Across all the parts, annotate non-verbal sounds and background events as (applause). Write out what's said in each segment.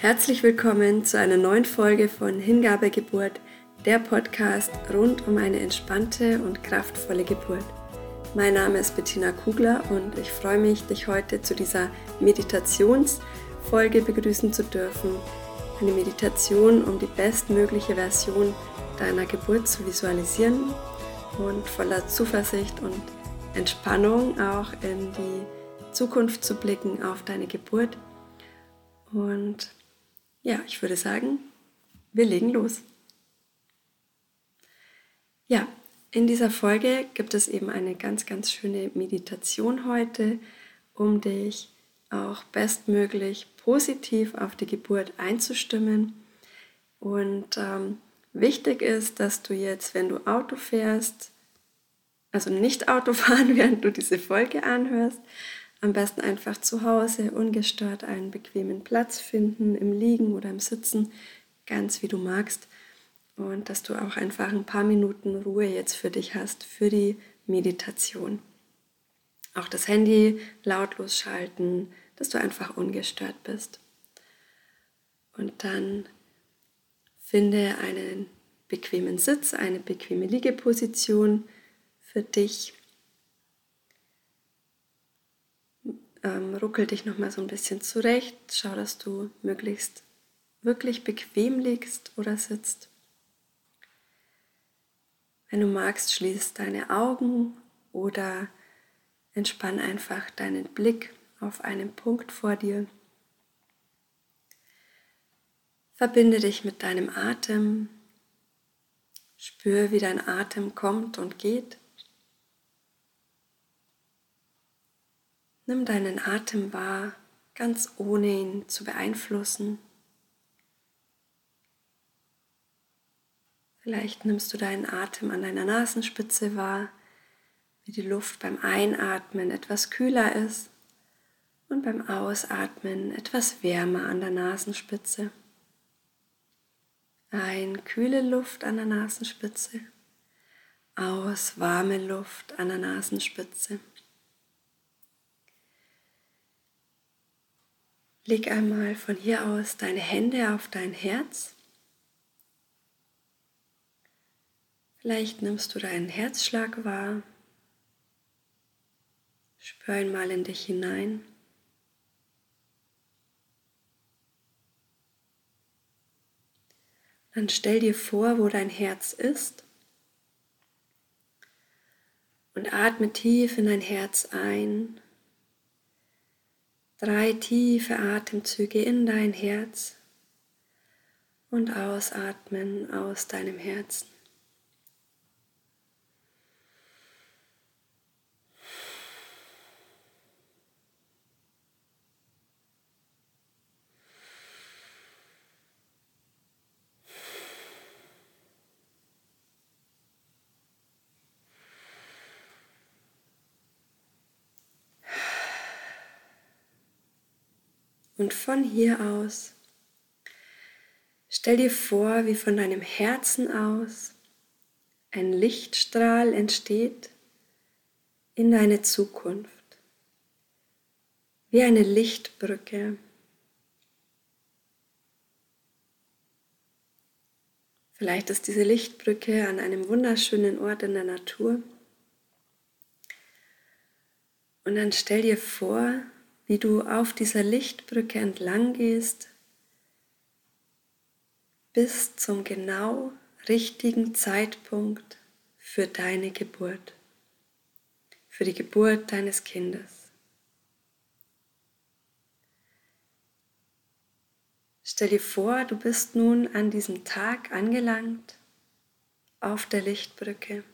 Herzlich willkommen zu einer neuen Folge von Hingabegeburt, der Podcast rund um eine entspannte und kraftvolle Geburt. Mein Name ist Bettina Kugler und ich freue mich, dich heute zu dieser Meditationsfolge begrüßen zu dürfen. Eine Meditation, um die bestmögliche Version deiner Geburt zu visualisieren und voller Zuversicht und Entspannung auch in die Zukunft zu blicken auf deine Geburt. Und ja, ich würde sagen, wir legen los. Ja, in dieser Folge gibt es eben eine ganz, ganz schöne Meditation heute, um dich auch bestmöglich positiv auf die Geburt einzustimmen. Und ähm, wichtig ist, dass du jetzt, wenn du Auto fährst, also nicht Auto (laughs) fahren, während du diese Folge anhörst, am besten einfach zu Hause ungestört einen bequemen Platz finden, im Liegen oder im Sitzen, ganz wie du magst. Und dass du auch einfach ein paar Minuten Ruhe jetzt für dich hast, für die Meditation. Auch das Handy lautlos schalten, dass du einfach ungestört bist. Und dann finde einen bequemen Sitz, eine bequeme Liegeposition für dich ähm, ruckel dich nochmal so ein bisschen zurecht. Schau, dass du möglichst wirklich bequem liegst oder sitzt. Wenn du magst, schließ deine Augen oder entspann einfach deinen Blick auf einen Punkt vor dir. Verbinde dich mit deinem Atem. Spür, wie dein Atem kommt und geht. Nimm deinen Atem wahr, ganz ohne ihn zu beeinflussen. Vielleicht nimmst du deinen Atem an deiner Nasenspitze wahr, wie die Luft beim Einatmen etwas kühler ist und beim Ausatmen etwas wärmer an der Nasenspitze. Ein kühle Luft an der Nasenspitze, aus warme Luft an der Nasenspitze. Leg einmal von hier aus deine Hände auf dein Herz. Vielleicht nimmst du deinen Herzschlag wahr. Spür einmal in dich hinein. Dann stell dir vor, wo dein Herz ist und atme tief in dein Herz ein Drei tiefe Atemzüge in dein Herz und ausatmen aus deinem Herzen. Und von hier aus stell dir vor, wie von deinem Herzen aus ein Lichtstrahl entsteht in deine Zukunft, wie eine Lichtbrücke. Vielleicht ist diese Lichtbrücke an einem wunderschönen Ort in der Natur. Und dann stell dir vor, wie du auf dieser Lichtbrücke entlang gehst, bis zum genau richtigen Zeitpunkt für deine Geburt, für die Geburt deines Kindes. Stell dir vor, du bist nun an diesem Tag angelangt auf der Lichtbrücke,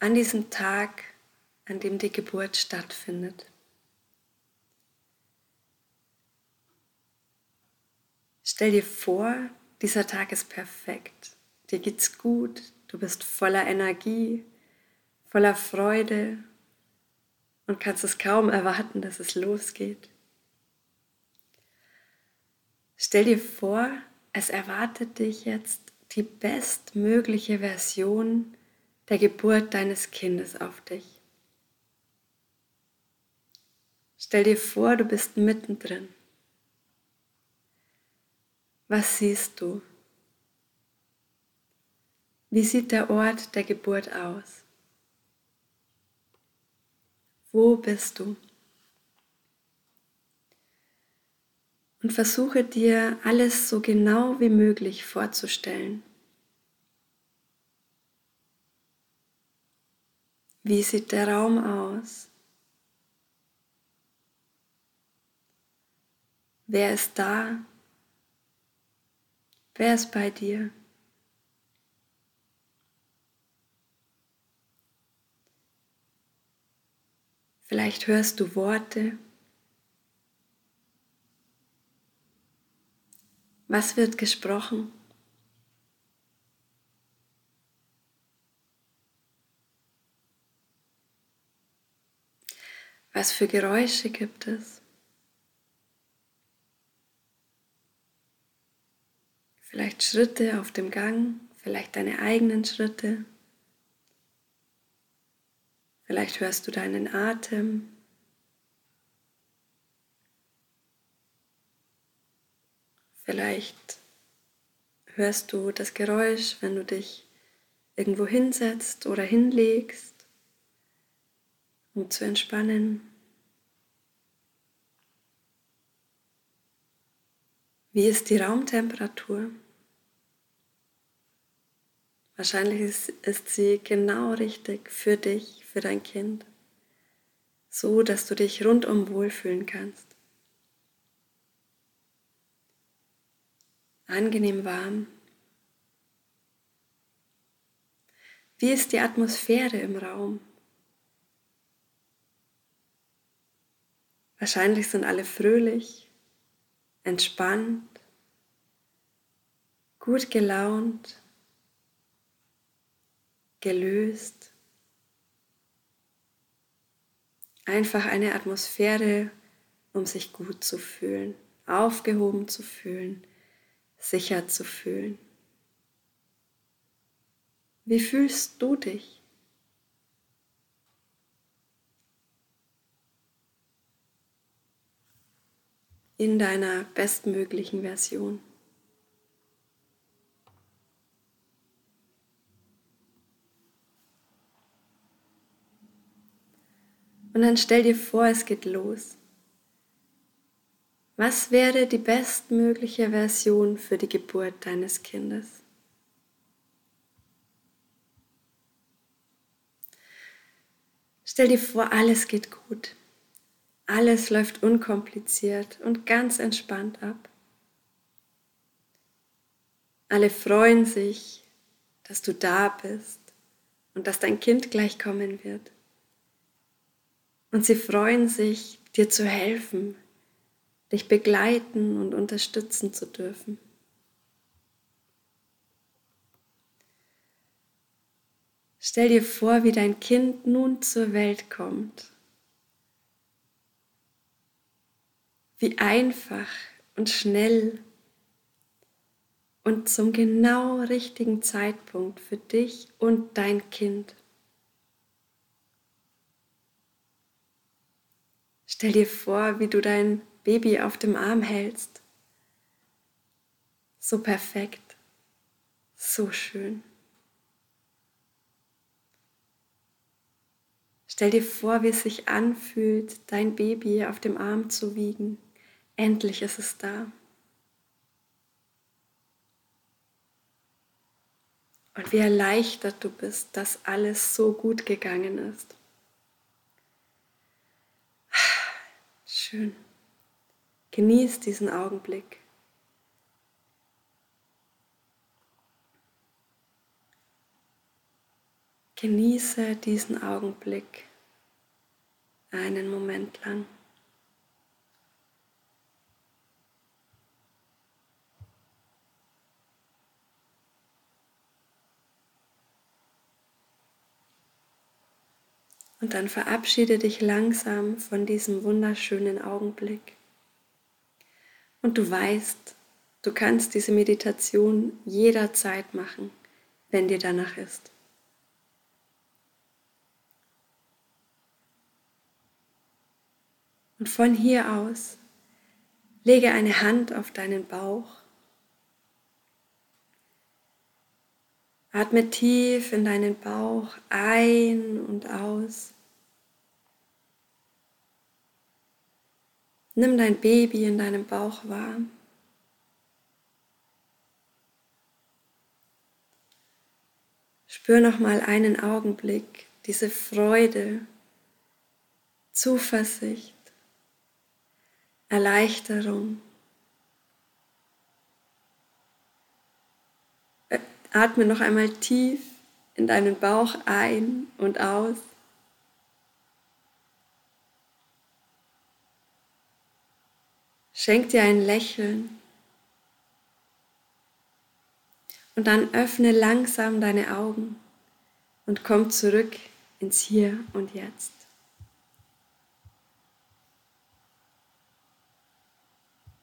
an diesem Tag, an dem die Geburt stattfindet. Stell dir vor, dieser Tag ist perfekt. Dir geht's gut, du bist voller Energie, voller Freude und kannst es kaum erwarten, dass es losgeht. Stell dir vor, es erwartet dich jetzt die bestmögliche Version der Geburt deines Kindes auf dich. Stell dir vor, du bist mittendrin. Was siehst du? Wie sieht der Ort der Geburt aus? Wo bist du? Und versuche dir alles so genau wie möglich vorzustellen. Wie sieht der Raum aus? Wer ist da? Wer ist bei dir? Vielleicht hörst du Worte. Was wird gesprochen? Was für Geräusche gibt es? Vielleicht Schritte auf dem Gang, vielleicht deine eigenen Schritte. Vielleicht hörst du deinen Atem. Vielleicht hörst du das Geräusch, wenn du dich irgendwo hinsetzt oder hinlegst, um zu entspannen. Wie ist die Raumtemperatur? Wahrscheinlich ist, ist sie genau richtig für dich, für dein Kind, so dass du dich rundum wohlfühlen kannst. Angenehm warm. Wie ist die Atmosphäre im Raum? Wahrscheinlich sind alle fröhlich, entspannt, gut gelaunt gelöst. Einfach eine Atmosphäre, um sich gut zu fühlen, aufgehoben zu fühlen, sicher zu fühlen. Wie fühlst du dich? In deiner bestmöglichen Version. Und dann stell dir vor, es geht los. Was wäre die bestmögliche Version für die Geburt deines Kindes? Stell dir vor, alles geht gut. Alles läuft unkompliziert und ganz entspannt ab. Alle freuen sich, dass du da bist und dass dein Kind gleich kommen wird. Und sie freuen sich, dir zu helfen, dich begleiten und unterstützen zu dürfen. Stell dir vor, wie dein Kind nun zur Welt kommt. Wie einfach und schnell und zum genau richtigen Zeitpunkt für dich und dein Kind. Stell dir vor, wie du dein Baby auf dem Arm hältst. So perfekt, so schön. Stell dir vor, wie es sich anfühlt, dein Baby auf dem Arm zu wiegen. Endlich ist es da. Und wie erleichtert du bist, dass alles so gut gegangen ist. Schön. Genieß diesen Augenblick. Genieße diesen Augenblick einen Moment lang. Und dann verabschiede dich langsam von diesem wunderschönen Augenblick. Und du weißt, du kannst diese Meditation jederzeit machen, wenn dir danach ist. Und von hier aus lege eine Hand auf deinen Bauch. Atme tief in deinen Bauch ein und aus. Nimm dein Baby in deinem Bauch wahr. Spür noch mal einen Augenblick diese Freude, Zuversicht, Erleichterung. Atme noch einmal tief in deinen Bauch ein und aus. Schenk dir ein Lächeln. Und dann öffne langsam deine Augen und komm zurück ins Hier und Jetzt.